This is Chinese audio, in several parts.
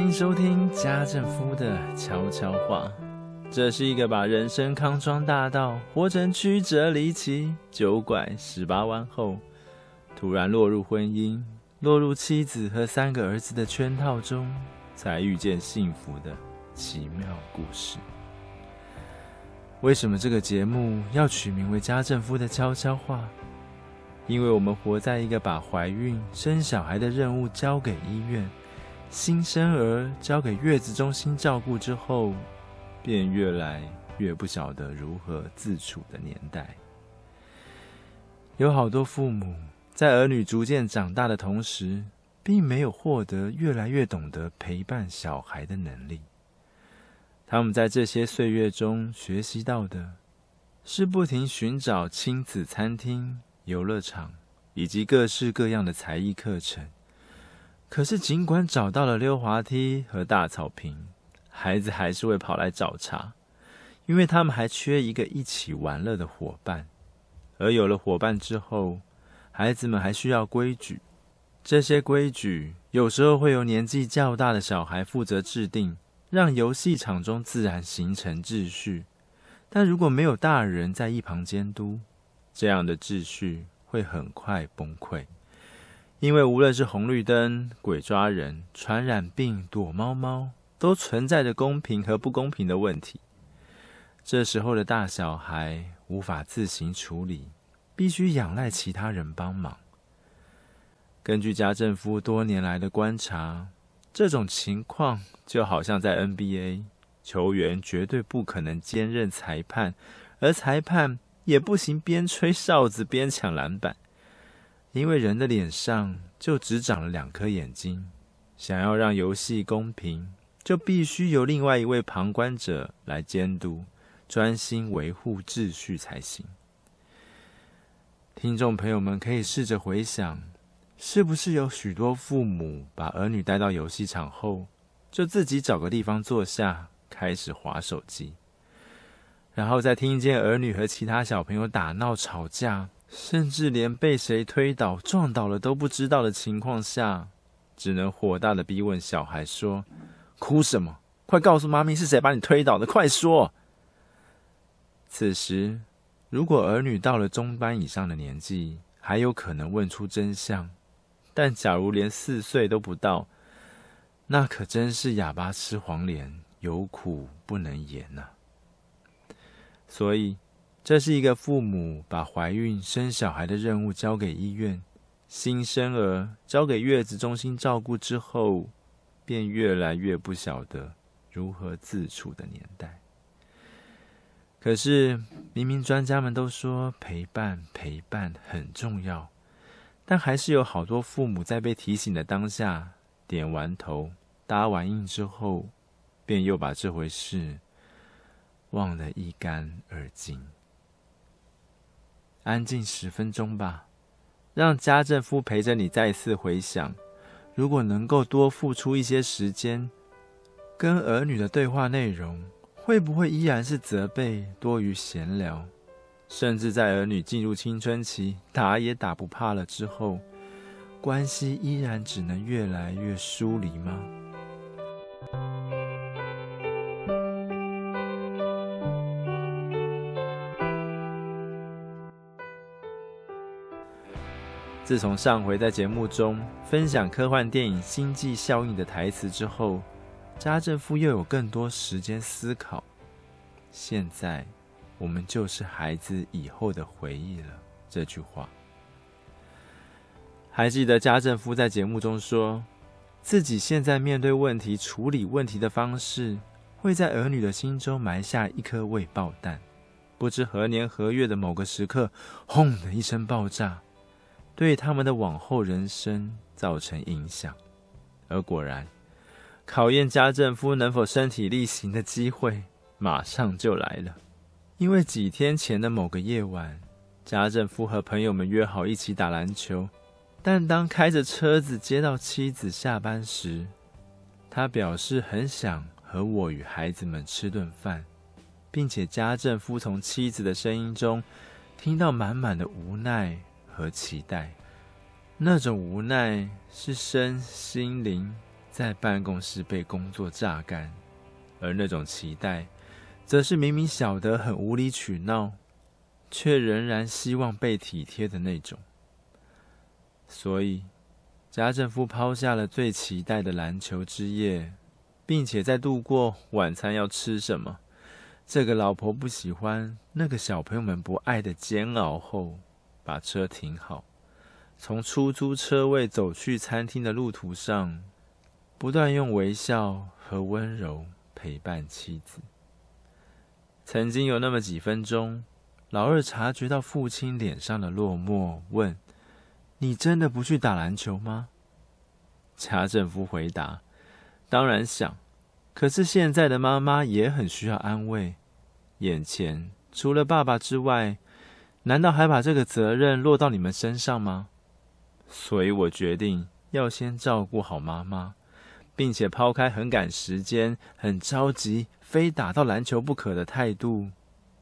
欢迎收听家政夫的悄悄话。这是一个把人生康庄大道活成曲折离奇、九拐十八弯后，突然落入婚姻、落入妻子和三个儿子的圈套中，才遇见幸福的奇妙故事。为什么这个节目要取名为家政夫的悄悄话？因为我们活在一个把怀孕、生小孩的任务交给医院。新生儿交给月子中心照顾之后，便越来越不晓得如何自处的年代。有好多父母在儿女逐渐长大的同时，并没有获得越来越懂得陪伴小孩的能力。他们在这些岁月中学习到的，是不停寻找亲子餐厅、游乐场以及各式各样的才艺课程。可是，尽管找到了溜滑梯和大草坪，孩子还是会跑来找茬，因为他们还缺一个一起玩乐的伙伴。而有了伙伴之后，孩子们还需要规矩。这些规矩有时候会由年纪较大的小孩负责制定，让游戏场中自然形成秩序。但如果没有大人在一旁监督，这样的秩序会很快崩溃。因为无论是红绿灯、鬼抓人、传染病、躲猫猫，都存在着公平和不公平的问题。这时候的大小孩无法自行处理，必须仰赖其他人帮忙。根据家政夫多年来的观察，这种情况就好像在 NBA，球员绝对不可能兼任裁判，而裁判也不行边吹哨子边抢篮板。因为人的脸上就只长了两颗眼睛，想要让游戏公平，就必须由另外一位旁观者来监督，专心维护秩序才行。听众朋友们可以试着回想，是不是有许多父母把儿女带到游戏场后，就自己找个地方坐下，开始滑手机，然后再听见儿女和其他小朋友打闹吵架。甚至连被谁推倒、撞倒了都不知道的情况下，只能火大的逼问小孩说：“哭什么？快告诉妈咪是谁把你推倒的！快说！”此时，如果儿女到了中班以上的年纪，还有可能问出真相；但假如连四岁都不到，那可真是哑巴吃黄连，有苦不能言呐、所以。这是一个父母把怀孕生小孩的任务交给医院，新生儿交给月子中心照顾之后，便越来越不晓得如何自处的年代。可是，明明专家们都说陪伴陪伴很重要，但还是有好多父母在被提醒的当下，点完头、答完应之后，便又把这回事忘得一干二净。安静十分钟吧，让家政夫陪着你再次回想。如果能够多付出一些时间，跟儿女的对话内容，会不会依然是责备多于闲聊？甚至在儿女进入青春期，打也打不怕了之后，关系依然只能越来越疏离吗？自从上回在节目中分享科幻电影《星际效应》的台词之后，家政夫又有更多时间思考。现在，我们就是孩子以后的回忆了。这句话，还记得家政夫在节目中说，自己现在面对问题、处理问题的方式，会在儿女的心中埋下一颗未爆弹，不知何年何月的某个时刻，轰的一声爆炸。对他们的往后人生造成影响，而果然，考验家政夫能否身体力行的机会马上就来了。因为几天前的某个夜晚，家政夫和朋友们约好一起打篮球，但当开着车子接到妻子下班时，他表示很想和我与孩子们吃顿饭，并且家政夫从妻子的声音中听到满满的无奈。和期待，那种无奈是身心灵在办公室被工作榨干，而那种期待，则是明明晓得很无理取闹，却仍然希望被体贴的那种。所以，家政夫抛下了最期待的篮球之夜，并且在度过晚餐要吃什么，这个老婆不喜欢，那个小朋友们不爱的煎熬后，把车停好。从出租车位走去餐厅的路途上，不断用微笑和温柔陪伴妻子。曾经有那么几分钟，老二察觉到父亲脸上的落寞，问：“你真的不去打篮球吗？”家政夫回答：“当然想，可是现在的妈妈也很需要安慰。眼前除了爸爸之外，难道还把这个责任落到你们身上吗？”所以我决定要先照顾好妈妈，并且抛开很赶时间、很着急、非打到篮球不可的态度，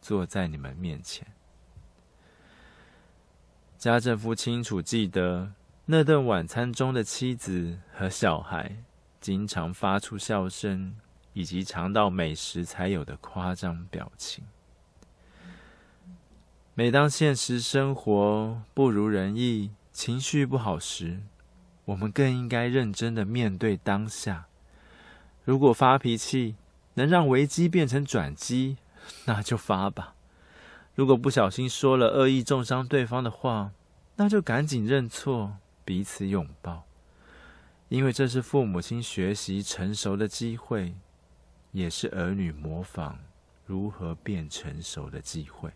坐在你们面前。家政夫清楚记得那顿晚餐中的妻子和小孩经常发出笑声，以及尝到美食才有的夸张表情。每当现实生活不如人意，情绪不好时，我们更应该认真的面对当下。如果发脾气能让危机变成转机，那就发吧。如果不小心说了恶意重伤对方的话，那就赶紧认错，彼此拥抱。因为这是父母亲学习成熟的机会，也是儿女模仿如何变成熟的机会。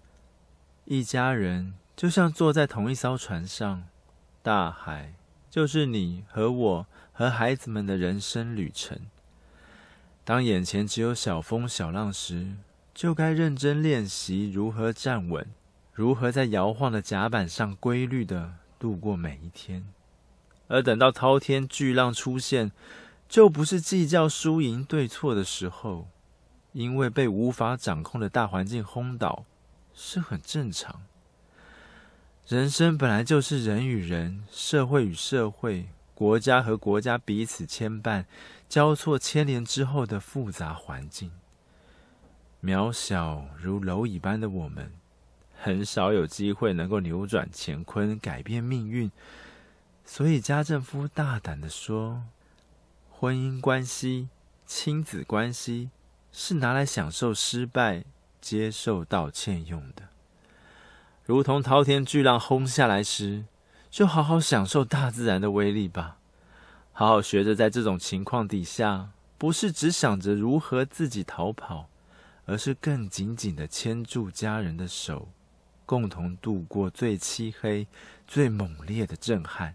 一家人就像坐在同一艘船上。大海就是你和我和孩子们的人生旅程。当眼前只有小风小浪时，就该认真练习如何站稳，如何在摇晃的甲板上规律地度过每一天。而等到滔天巨浪出现，就不是计较输赢对错的时候，因为被无法掌控的大环境轰倒是很正常。人生本来就是人与人、社会与社会、国家和国家彼此牵绊、交错牵连之后的复杂环境。渺小如蝼蚁般的我们，很少有机会能够扭转乾坤、改变命运。所以家政夫大胆地说：“婚姻关系、亲子关系，是拿来享受失败、接受道歉用的。”如同滔天巨浪轰下来时，就好好享受大自然的威力吧。好好学着在这种情况底下，不是只想着如何自己逃跑，而是更紧紧地牵住家人的手，共同度过最漆黑、最猛烈的震撼。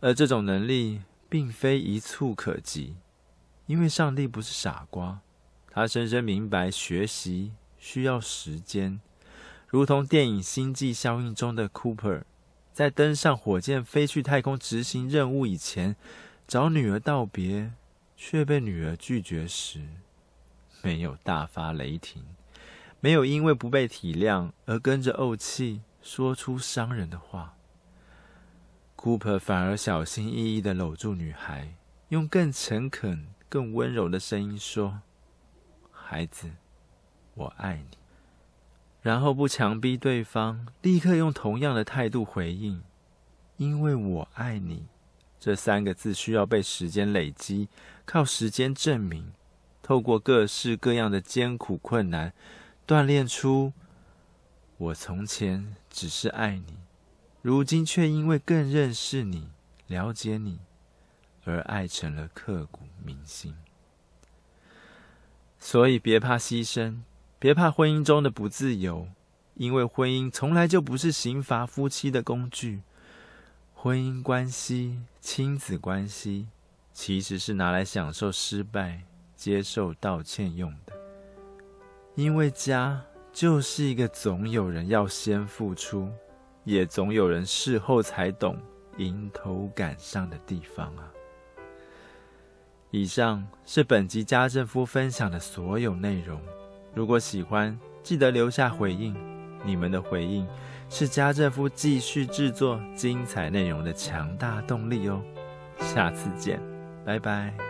而这种能力并非一蹴可及，因为上帝不是傻瓜，他深深明白学习需要时间。如同电影《星际效应》中的 Cooper，在登上火箭飞去太空执行任务以前，找女儿道别，却被女儿拒绝时，没有大发雷霆，没有因为不被体谅而跟着怄气说出伤人的话。Cooper 反而小心翼翼的搂住女孩，用更诚恳、更温柔的声音说：“孩子，我爱你。”然后不强逼对方立刻用同样的态度回应，因为我爱你这三个字需要被时间累积，靠时间证明，透过各式各样的艰苦困难，锻炼出我从前只是爱你，如今却因为更认识你、了解你，而爱成了刻骨铭心。所以别怕牺牲。别怕婚姻中的不自由，因为婚姻从来就不是刑罚夫妻的工具。婚姻关系、亲子关系，其实是拿来享受失败、接受道歉用的。因为家就是一个总有人要先付出，也总有人事后才懂迎头赶上的地方啊。以上是本集家政夫分享的所有内容。如果喜欢，记得留下回应。你们的回应是家政夫继续制作精彩内容的强大动力哦。下次见。拜拜。